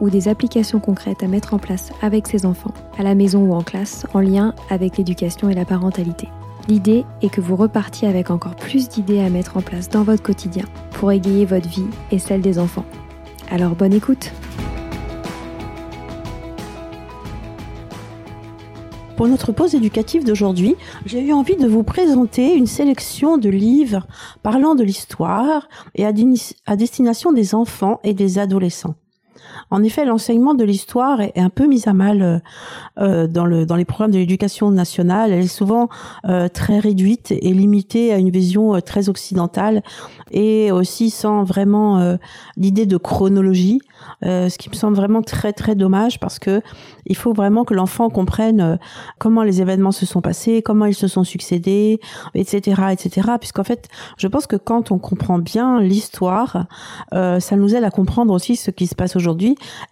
ou des applications concrètes à mettre en place avec ses enfants, à la maison ou en classe, en lien avec l'éducation et la parentalité. L'idée est que vous repartiez avec encore plus d'idées à mettre en place dans votre quotidien pour égayer votre vie et celle des enfants. Alors bonne écoute Pour notre pause éducative d'aujourd'hui, j'ai eu envie de vous présenter une sélection de livres parlant de l'histoire et à destination des enfants et des adolescents. En effet, l'enseignement de l'histoire est, un peu mis à mal euh, euh, dans, le, dans les programmes de l'éducation nationale. Elle est souvent euh, très réduite et limitée à une vision très occidentale et aussi sans vraiment l'idée de chronologie, ce qui me semble vraiment très très dommage parce que il faut vraiment que l'enfant comprenne comment les événements se sont passés, comment ils se sont succédés, etc., etc. Puisqu'en fait, je pense que quand on comprend bien l'histoire, ça nous aide à comprendre aussi ce qui se passe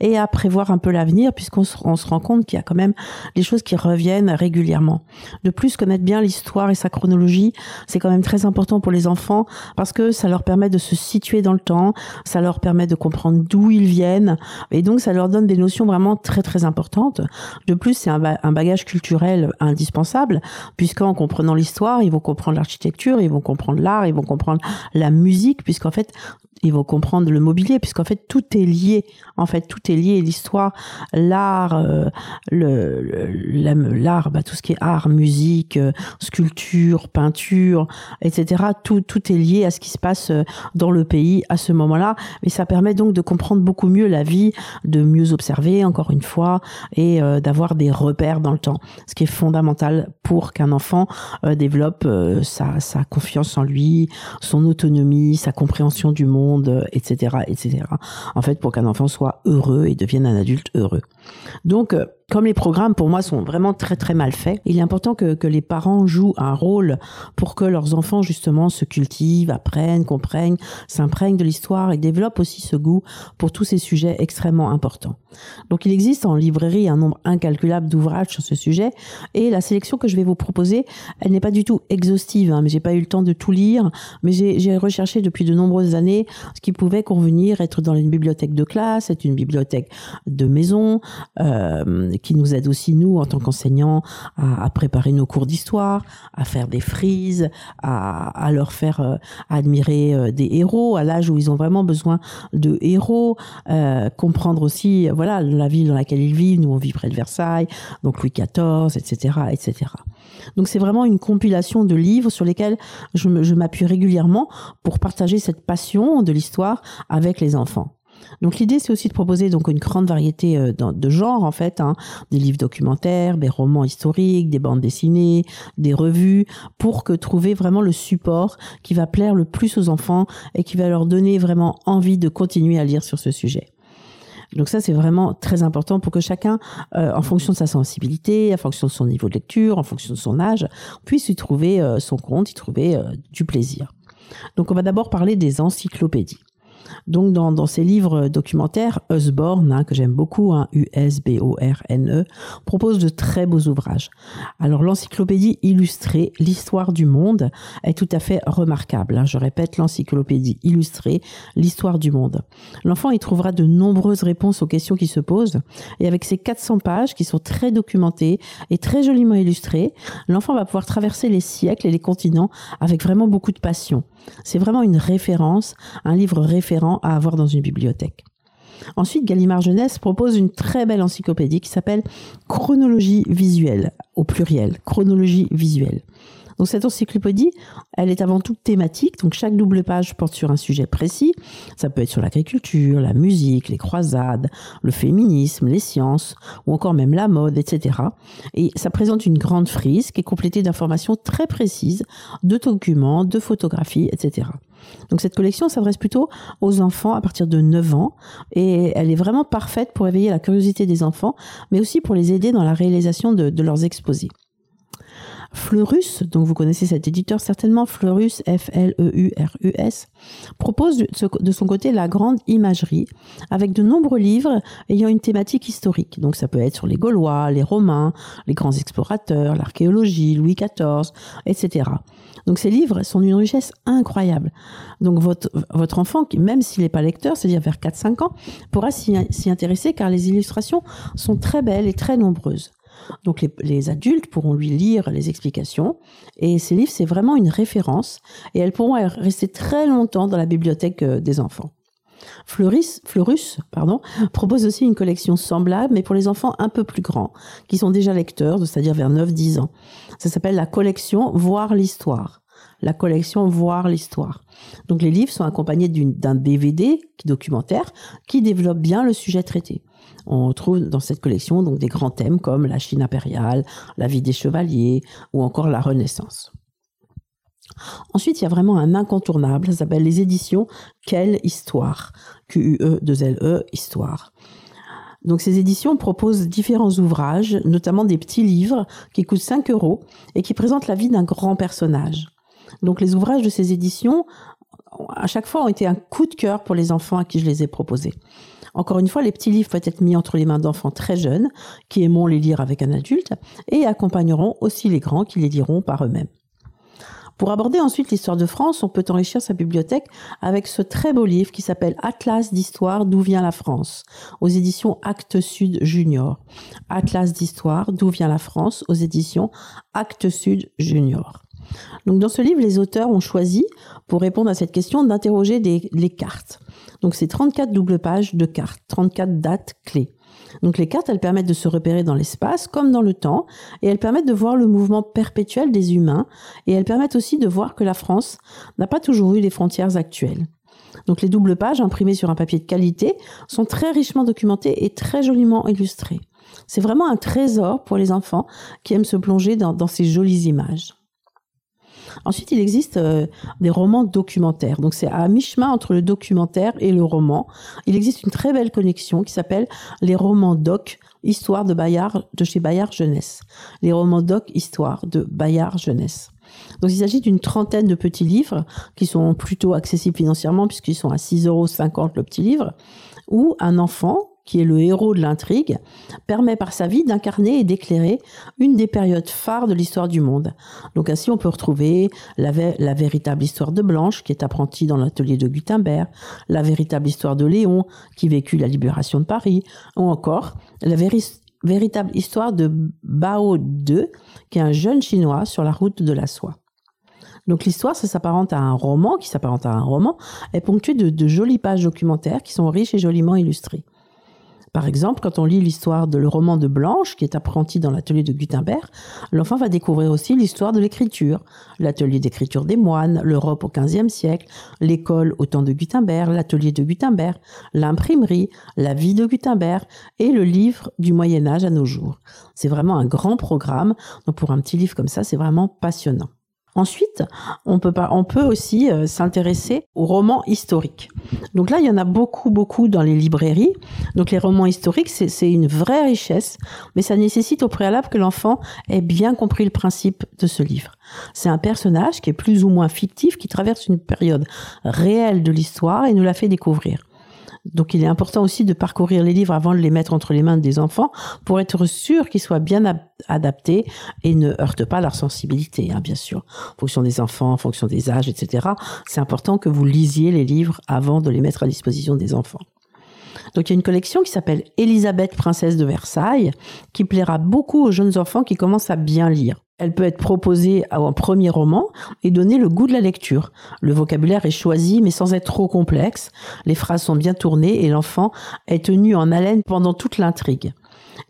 et à prévoir un peu l'avenir puisqu'on se, rend compte qu'il y a quand même des choses qui reviennent régulièrement. De plus, connaître bien l'histoire et sa chronologie, c'est quand même très important pour les enfants parce que ça leur permet de se situer dans le temps, ça leur permet de comprendre d'où ils viennent et donc ça leur donne des notions vraiment très très importantes. De plus, c'est un, un bagage culturel indispensable puisqu'en comprenant l'histoire, ils vont comprendre l'architecture, ils vont comprendre l'art, ils vont comprendre la musique puisqu'en fait ils vont comprendre le mobilier puisqu'en fait tout est lié. En fait tout est lié. L'histoire l'art euh, le l'art bah, tout ce qui est art musique euh, sculpture peinture etc tout tout est lié à ce qui se passe euh, dans le pays à ce moment-là. Mais ça permet donc de comprendre beaucoup mieux la vie de mieux observer encore une fois et d'avoir des repères dans le temps. Ce qui est fondamental pour qu'un enfant développe sa, sa confiance en lui son autonomie sa compréhension du monde etc., etc. En fait, pour qu'un enfant soit heureux et devienne un adulte heureux. Donc, euh, comme les programmes pour moi sont vraiment très très mal faits, il est important que, que les parents jouent un rôle pour que leurs enfants justement se cultivent, apprennent, comprennent, s'imprègnent de l'histoire et développent aussi ce goût pour tous ces sujets extrêmement importants. Donc il existe en librairie un nombre incalculable d'ouvrages sur ce sujet et la sélection que je vais vous proposer, elle n'est pas du tout exhaustive, hein, mais j'ai pas eu le temps de tout lire, mais j'ai recherché depuis de nombreuses années ce qui pouvait convenir être dans une bibliothèque de classe, être une bibliothèque de maison. Euh, qui nous aide aussi, nous, en tant qu'enseignants, à, préparer nos cours d'histoire, à faire des frises, à, leur faire euh, admirer euh, des héros à l'âge où ils ont vraiment besoin de héros, euh, comprendre aussi, voilà, la ville dans laquelle ils vivent. Nous, on vit près de Versailles, donc Louis XIV, etc., etc. Donc, c'est vraiment une compilation de livres sur lesquels je m'appuie régulièrement pour partager cette passion de l'histoire avec les enfants. Donc l'idée c'est aussi de proposer donc une grande variété euh, de genres en fait, hein, des livres documentaires, des romans historiques, des bandes dessinées, des revues, pour que trouver vraiment le support qui va plaire le plus aux enfants et qui va leur donner vraiment envie de continuer à lire sur ce sujet. Donc ça, c'est vraiment très important pour que chacun, euh, en fonction de sa sensibilité, en fonction de son niveau de lecture, en fonction de son âge, puisse y trouver euh, son compte, y trouver du plaisir. Donc on va d'abord parler des encyclopédies. Donc dans, ces livres documentaires, Usborne, hein, que j'aime beaucoup, hein, U-S-B-O-R-N-E, propose de très beaux ouvrages. Alors l'encyclopédie illustrée, l'histoire du monde, est tout à fait remarquable. Hein. Je répète, l'encyclopédie illustrée, l'histoire du monde. L'enfant y trouvera de nombreuses réponses aux questions qui se posent. Et avec ces 400 pages qui sont très documentées et très joliment illustrées, l'enfant va pouvoir traverser les siècles et les continents avec vraiment beaucoup de passion. C'est vraiment une référence, un livre à avoir dans une bibliothèque. Ensuite, Gallimard Jeunesse propose une très belle encyclopédie qui s'appelle Chronologie visuelle, au pluriel, chronologie visuelle. Donc cette encyclopédie, elle est avant tout thématique. Donc chaque double page porte sur un sujet précis. Ça peut être sur l'agriculture, la musique, les croisades, le féminisme, les sciences, ou encore même la mode, etc. Et ça présente une grande frise qui est complétée d'informations très précises, de documents, de photographies, etc. Donc cette collection s'adresse plutôt aux enfants à partir de 9 ans et elle est vraiment parfaite pour éveiller la curiosité des enfants, mais aussi pour les aider dans la réalisation de, de leurs exposés. Fleurus, donc vous connaissez cet éditeur certainement, Fleurus, F-L-E-U-R-U-S, propose de son côté la grande imagerie avec de nombreux livres ayant une thématique historique. Donc ça peut être sur les Gaulois, les Romains, les grands explorateurs, l'archéologie, Louis XIV, etc. Donc ces livres sont d'une richesse incroyable. Donc votre, votre enfant, même s'il n'est pas lecteur, c'est-à-dire vers 4-5 ans, pourra s'y intéresser car les illustrations sont très belles et très nombreuses. Donc les, adultes pourront lui lire les explications et ces livres, c'est vraiment une référence et elles pourront rester très longtemps dans la bibliothèque euh, des enfants. Fleuris, Fleurus pardon, propose aussi une collection semblable, mais pour les enfants un peu plus grands, qui sont déjà lecteurs, c'est-à-dire vers 9-10 ans. Ça s'appelle la collection Voir l'histoire. La collection Voir l'histoire. Donc les livres sont accompagnés d'un DVD documentaire qui développe bien le sujet traité on trouve dans cette collection donc des grands thèmes comme la Chine impériale, la vie des chevaliers ou encore la Renaissance. Ensuite, il y a vraiment un incontournable, ça s'appelle les éditions Quelle Histoire Q-U-E 2 L-E Histoire. Donc ces éditions proposent différents ouvrages, notamment des petits livres qui coûtent 5 euros et qui présentent la vie d'un grand personnage. Donc les ouvrages de ces éditions, à chaque fois, ont été un coup de cœur pour les enfants à qui je les ai proposés. Encore une fois, les petits livres peuvent être mis entre les mains d'enfants très jeunes qui aimeront les lire avec un adulte et accompagneront aussi les grands qui les liront par eux-mêmes. Pour aborder ensuite l'histoire de France, on peut enrichir sa bibliothèque avec ce très beau livre qui s'appelle Atlas d'histoire d'où vient la France aux éditions Actes Sud Junior. Atlas d'histoire d'où vient la France aux éditions Actes Sud Junior. Donc dans ce livre, les auteurs ont choisi, pour répondre à cette question, d'interroger les cartes. Donc c'est 34 doubles pages de cartes, 34 dates clés. Donc les cartes, elles permettent de se repérer dans l'espace comme dans le temps, et elles permettent de voir le mouvement perpétuel des humains, et elles permettent aussi de voir que la France n'a pas toujours eu les frontières actuelles. Donc les doubles pages imprimées sur un papier de qualité sont très richement documentées et très joliment illustrées. C'est vraiment un trésor pour les enfants qui aiment se plonger dans, dans ces jolies images. Ensuite, il existe euh, des romans documentaires. Donc, c'est à mi-chemin entre le documentaire et le roman. Il existe une très belle connexion qui s'appelle les romans doc, histoire de Bayard, de chez Bayard Jeunesse. Les romans doc, histoire de Bayard Jeunesse. Donc, il s'agit d'une trentaine de petits livres qui sont plutôt accessibles financièrement puisqu'ils sont à 6,50 euros le petit livre, où un enfant qui est le héros de l'intrigue, permet par sa vie d'incarner et d'éclairer une des périodes phares de l'histoire du monde. Donc ainsi, on peut retrouver la, véritable histoire de Blanche, qui est apprentie dans l'atelier de Gutenberg, la véritable histoire de Léon, qui vécut la libération de Paris, ou encore la véritable histoire de Bao II, qui est un jeune chinois sur la route de la soie. Donc l'histoire, ça s'apparente à un roman, qui s'apparente à un roman, est ponctuée de jolies pages documentaires qui sont riches et joliment illustrées. Par exemple, quand on lit l'histoire de le roman de Blanche, qui est apprenti dans l'atelier de Gutenberg, l'enfant va découvrir aussi l'histoire de l'écriture, l'atelier d'écriture des moines, l'Europe au XVe siècle, l'école au temps de Gutenberg, l'atelier de Gutenberg, l'imprimerie, la vie de Gutenberg et le livre du Moyen Âge à nos jours. C'est vraiment un grand programme. Donc pour un petit livre comme ça, c'est vraiment passionnant. Ensuite, on peut, aussi euh, s'intéresser aux romans historiques. Donc là, il y en a beaucoup, beaucoup dans les librairies. Donc les romans historiques, c'est une vraie richesse, mais ça nécessite au préalable que l'enfant ait bien compris le principe de ce livre. C'est un personnage qui est plus ou moins fictif, qui traverse une période réelle de l'histoire et nous la fait découvrir. Donc il est important aussi de parcourir les livres avant de les mettre entre les mains des enfants pour être sûr qu'ils soient bien adaptés et ne heurtent pas leur sensibilité, hein, bien sûr. En fonction des enfants, en fonction des âges, etc. C'est important que vous lisiez les livres avant de les mettre à disposition des enfants. Donc il y a une collection qui s'appelle Élisabeth, princesse de Versailles, qui plaira beaucoup aux jeunes enfants qui commencent à bien lire. Elle peut être proposée en premier roman et donner le goût de la lecture. Le vocabulaire est choisi mais sans être trop complexe. Les phrases sont bien tournées et l'enfant est tenu en haleine pendant toute l'intrigue.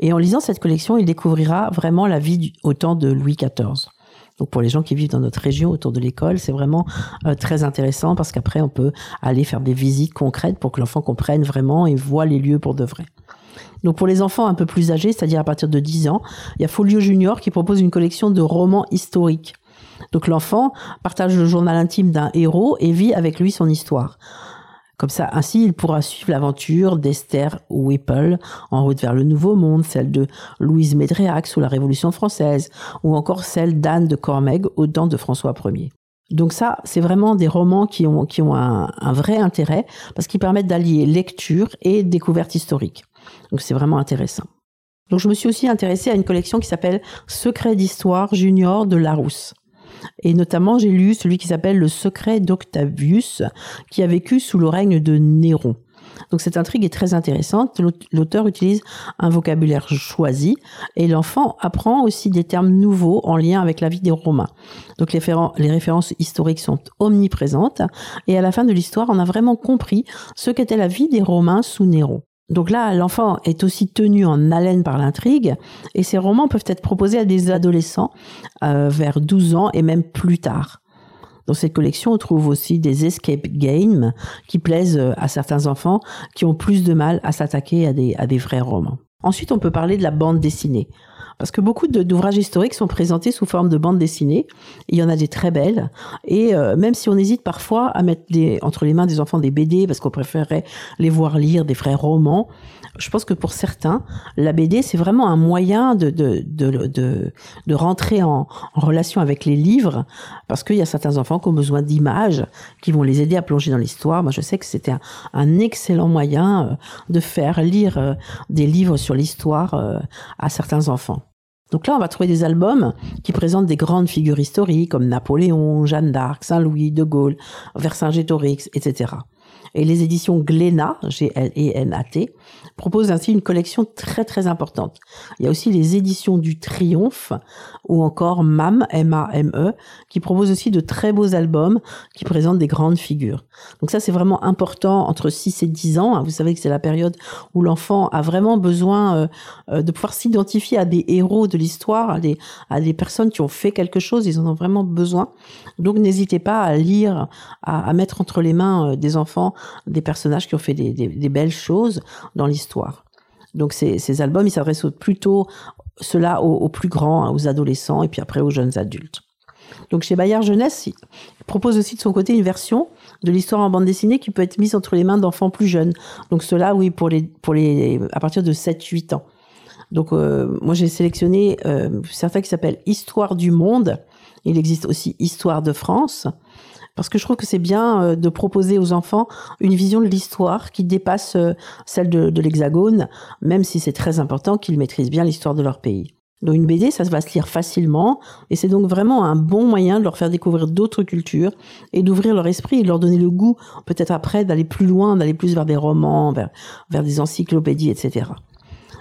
Et en lisant cette collection, il découvrira vraiment la vie au temps de Louis XIV. Donc pour les gens qui vivent dans notre région autour de l'école, c'est vraiment euh, très intéressant parce qu'après on peut aller faire des visites concrètes pour que l'enfant comprenne vraiment et voit les lieux pour de vrai. Donc pour les enfants un peu plus âgés, c'est-à-dire à partir de 10 ans, il y a Folio Junior qui propose une collection de romans historiques. Donc l'enfant partage le journal intime d'un héros et vit avec lui son histoire. Comme ça, ainsi, il pourra suivre l'aventure d'Esther Whipple en route vers le Nouveau Monde, celle de Louise Médréac sous la Révolution française, ou encore celle d'Anne de Cormeg aux dents de François Ier. Donc ça, c'est vraiment des romans qui ont, un vrai intérêt parce qu'ils permettent d'allier lecture et découverte historique. Donc c'est vraiment intéressant. Donc je me suis aussi intéressée à une collection qui s'appelle Secret d'histoire junior de Larousse. Et notamment, j'ai lu celui qui s'appelle Le secret d'Octavius, qui a vécu sous le règne de Néron. Donc cette intrigue est très intéressante. L'auteur utilise un vocabulaire choisi et l'enfant apprend aussi des termes nouveaux en lien avec la vie des Romains. Donc les, les références historiques sont omniprésentes et à la fin de l'histoire, on a vraiment compris ce qu'était la vie des Romains sous Néron. Donc là, l'enfant est aussi tenu en haleine par l'intrigue, et ces romans peuvent être proposés à des adolescents euh, vers 12 ans et même plus tard. Dans cette collection, on trouve aussi des escape games qui plaisent euh, à certains enfants qui ont plus de mal à s'attaquer à des, à des vrais romans. Ensuite, on peut parler de la bande dessinée. Parce que beaucoup d'ouvrages historiques sont présentés sous forme de bande dessinée. Il y en a des très belles. Et euh, même si on hésite parfois à mettre entre les mains des enfants des BD, parce qu'on préférerait les voir lire des vrais romans, je pense que pour certains, la BD, c'est vraiment un moyen de, de, de, de, rentrer en, relation avec les livres, parce qu'il y a certains enfants qui ont besoin d'images qui vont les aider à plonger dans l'histoire. Moi, je sais que c'était un, un, excellent moyen euh, de faire lire euh, des livres sur l'histoire à certains enfants. Donc là, on va trouver des albums qui présentent des grandes figures historiques comme Napoléon, Jeanne d'Arc, Saint-Louis, De Gaulle, Vercingétorix, etc. Et les éditions Glénat, G-L-E-N-A-T, proposent ainsi une collection très très importante. Il y a aussi les éditions du Triomphe ou encore MAM, M-A-M-E, qui proposent aussi de très beaux albums qui présentent des grandes figures. Donc ça c'est vraiment important entre 6 et 10 ans. Vous savez que c'est la période où l'enfant a vraiment besoin euh, euh, de pouvoir s'identifier à des héros de l'histoire, à des, à des personnes qui ont fait quelque chose, ils en ont vraiment besoin. Donc n'hésitez pas à lire, à, mettre entre les mains euh, des enfants des personnages qui ont fait des, belles choses dans l'histoire. Donc ces, albums, ils s'adressent plutôt cela aux, plus grands, hein, aux adolescents et puis après aux jeunes adultes. Donc chez Bayard Jeunesse, il propose aussi de son côté une version de l'histoire en bande dessinée qui peut être mise entre les mains d'enfants plus jeunes. Donc cela, oui, pour les, pour les, à partir de 7-8 ans. Donc euh, moi j'ai sélectionné euh, certains qui s'appellent Histoire du monde. Il existe aussi Histoire de France parce que je trouve que c'est bien euh, de proposer aux enfants une vision de l'histoire qui dépasse euh, celle de, l'Hexagone, même si c'est très important qu'ils maîtrisent bien l'histoire de leur pays. Donc une BD, ça va se lire facilement, et c'est donc vraiment un bon moyen de leur faire découvrir d'autres cultures et d'ouvrir leur esprit et de leur donner le goût, peut-être après, d'aller plus loin, d'aller plus vers des romans, vers, vers des encyclopédies, etc.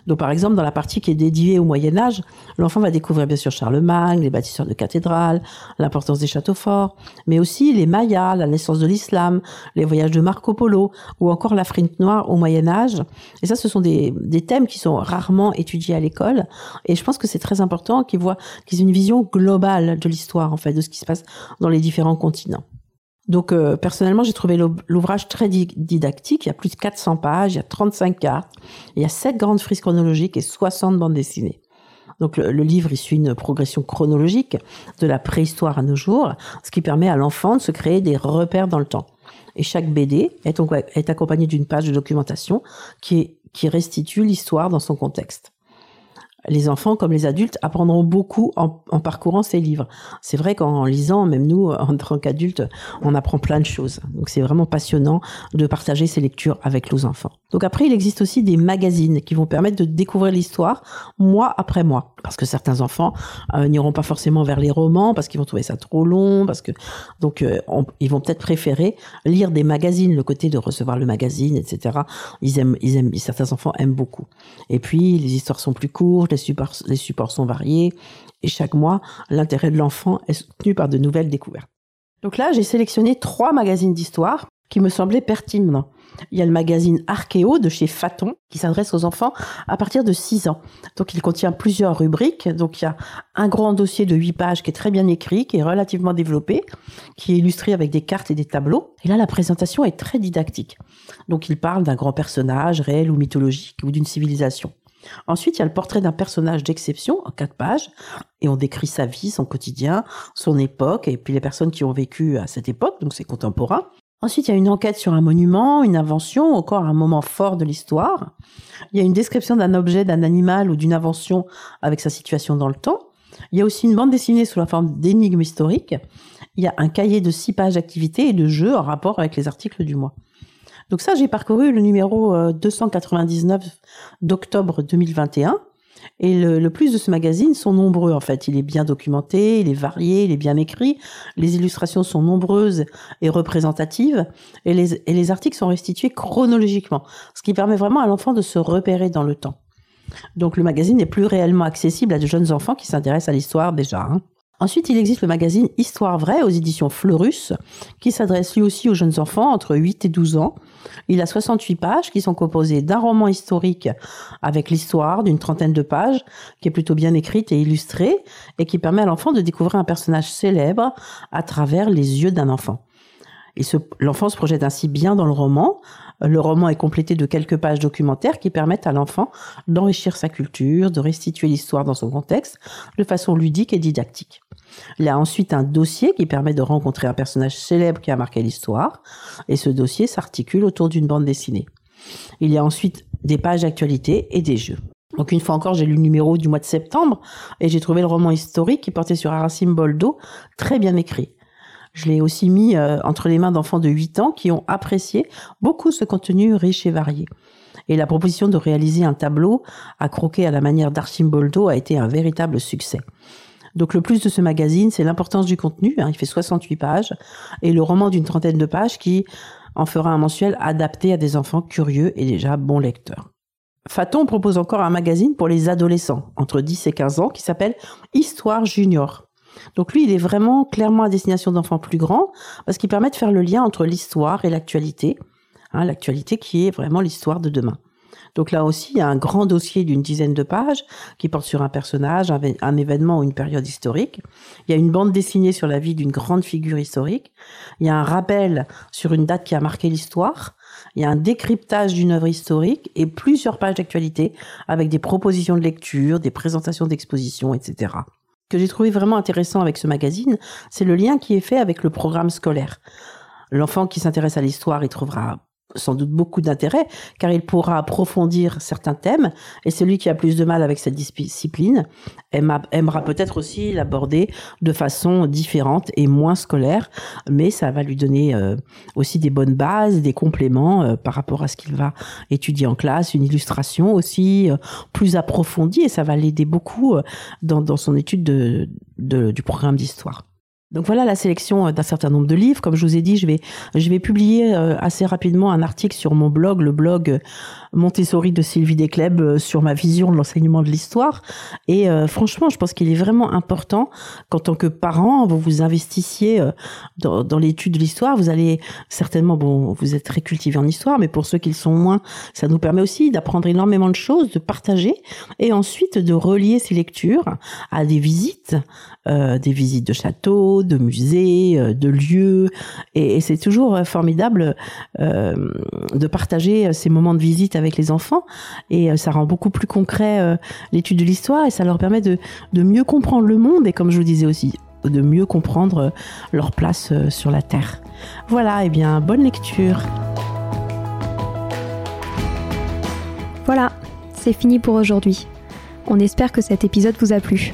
Donc par exemple, dans la partie qui est dédiée au Moyen Âge, l'enfant va découvrir bien sûr Charlemagne, les bâtisseurs de cathédrales, l'importance des châteaux forts, mais aussi les Mayas, la naissance de l'islam, les voyages de Marco Polo, ou encore l'Afrique noire au Moyen Âge. Et ça, ce sont des, des thèmes qui sont rarement étudiés à l'école. Et je pense que c'est très important qu'ils voient qu'ils aient une vision globale de l'histoire, en fait, de ce qui se passe dans les différents continents. Donc euh, personnellement, j'ai trouvé l'ouvrage très didactique. Il y a plus de 400 pages, il y a 35 cartes, il y a 7 grandes frises chronologiques et 60 bandes dessinées. Donc le, livre, il suit une progression chronologique de la préhistoire à nos jours, ce qui permet à l'enfant de se créer des repères dans le temps. Et chaque BD est, est accompagné d'une page de documentation qui, qui restitue l'histoire dans son contexte les enfants comme les adultes apprendront beaucoup en, parcourant ces livres. C'est vrai qu'en lisant, même nous, en tant qu'adultes, on apprend plein de choses. Donc c'est vraiment passionnant de partager ces lectures avec nos enfants. Donc après, il existe aussi des magazines qui vont permettre de découvrir l'histoire mois après mois. Parce que certains enfants euh, n'iront pas forcément vers les romans parce qu'ils vont trouver ça trop long, parce que donc euh, ils vont peut-être préférer lire des magazines, le côté de recevoir le magazine, etc. Ils aiment, certains enfants aiment beaucoup. Et puis les histoires sont plus courtes, les supports, sont variés, et chaque mois, l'intérêt de l'enfant est soutenu par de nouvelles découvertes. Donc là, j'ai sélectionné trois magazines d'histoire qui me semblaient pertinents. Il y a le magazine Archéo de chez Faton qui s'adresse aux enfants à partir de 6 ans. Donc il contient plusieurs rubriques. Donc il y a un grand dossier de 8 pages qui est très bien écrit, qui est relativement développé, qui est illustré avec des cartes et des tableaux. Et là la présentation est très didactique. Donc il parle d'un grand personnage réel ou mythologique ou d'une civilisation. Ensuite, il y a le portrait d'un personnage d'exception en quatre pages, et on décrit sa vie, son quotidien, son époque, et puis les personnes qui ont vécu à cette époque, donc c'est contemporain. Ensuite, il y a une enquête sur un monument, une invention, encore un moment fort de l'histoire. Il y a une description d'un objet, d'un animal ou d'une invention avec sa situation dans le temps. Il y a aussi une bande dessinée sous la forme d'énigmes historiques. Il y a un cahier de six pages d'activités et de jeux en rapport avec les articles du mois. Donc ça, j'ai parcouru le numéro 299 euh, d'octobre 2021 et le, plus de ce magazine sont nombreux en fait. Il est bien documenté, il est varié, il est bien écrit. Les illustrations sont nombreuses et représentatives. Et les, articles sont restitués chronologiquement, ce qui permet vraiment à l'enfant de se repérer dans le temps. Donc le magazine est plus réellement accessible à de jeunes enfants qui s'intéressent à l'histoire déjà. Hein. Ensuite, il existe le magazine Histoire vraie aux éditions Fleurus, qui s'adresse lui aussi aux jeunes enfants entre 8 et 12 ans. Il a 68 pages qui sont composées d'un roman historique avec l'histoire d'une trentaine de pages, qui est plutôt bien écrite et illustrée, et qui permet à l'enfant de découvrir un personnage célèbre à travers les yeux d'un enfant. L'enfant se projette ainsi bien dans le roman. Le roman est complété de quelques pages documentaires qui permettent à l'enfant d'enrichir sa culture, de restituer l'histoire dans son contexte de façon ludique et didactique. Il y a ensuite un dossier qui permet de rencontrer un personnage célèbre qui a marqué l'histoire, et ce dossier s'articule autour d'une bande dessinée. Il y a ensuite des pages d'actualité et des jeux. Donc une fois encore, j'ai lu le numéro du mois de septembre et j'ai trouvé le roman historique qui portait sur Arasim Boldo, très bien écrit. Je l'ai aussi mis euh, entre les mains d'enfants de 8 ans qui ont apprécié beaucoup ce contenu riche et varié. Et la proposition de réaliser un tableau à croquer à la manière d'Arsim Boldo a été un véritable succès. Donc le plus de ce magazine, c'est l'importance du contenu. Hein, il fait 68 pages et le roman d'une trentaine de pages qui en fera un mensuel adapté à des enfants curieux et déjà bons lecteurs. Faton propose encore un magazine pour les adolescents entre 10 et 15 ans qui s'appelle Histoire Junior. Donc lui, il est vraiment clairement à destination d'enfants plus grands parce qu'il permet de faire le lien entre l'histoire et l'actualité. Hein, l'actualité qui est vraiment l'histoire de demain. Donc là aussi, il y a un grand dossier d'une dizaine de pages qui porte sur un personnage, un, événement ou une période historique. Il y a une bande dessinée sur la vie d'une grande figure historique. Il y a un rappel sur une date qui a marqué l'histoire. Il y a un décryptage d'une œuvre historique et plusieurs pages d'actualité avec des propositions de lecture, des présentations d'expositions, etc. Que j'ai trouvé vraiment intéressant avec ce magazine, c'est le lien qui est fait avec le programme scolaire. L'enfant qui s'intéresse à l'histoire, il trouvera sans doute beaucoup d'intérêt, car il pourra approfondir certains thèmes, et celui qui a plus de mal avec cette discipline aimera peut-être aussi l'aborder de façon différente et moins scolaire, mais ça va lui donner euh, aussi des bonnes bases, des compléments euh, par rapport à ce qu'il va étudier en classe, une illustration aussi euh, plus approfondie, et ça va l'aider beaucoup dans, son étude du programme d'histoire. Donc voilà la sélection euh, d'un certain nombre de livres. Comme je vous ai dit, je vais, je vais publier euh, assez rapidement un article sur mon blog, le blog euh, Montessori de Sylvie Descleb, sur ma vision de l'enseignement de l'histoire. Et franchement, je pense qu'il est vraiment important qu'en tant que parent, vous vous investissiez dans, l'étude de l'histoire. Vous allez certainement, bon, vous êtes très cultivé en histoire, mais pour ceux qui le sont moins, ça nous permet aussi d'apprendre énormément de choses, de partager, et ensuite de relier ces lectures à des visites, des visites de châteaux, de musées, euh, de lieux, et, c'est toujours formidable euh, de partager ces moments de visite avec les enfants, et ça rend beaucoup plus concret l'étude de l'histoire, et ça leur permet de, de mieux comprendre le monde, et comme je vous disais aussi, de mieux comprendre leur place sur la Terre. Voilà, et eh bien, bonne lecture. Voilà, c'est fini pour aujourd'hui. On espère que cet épisode vous a plu.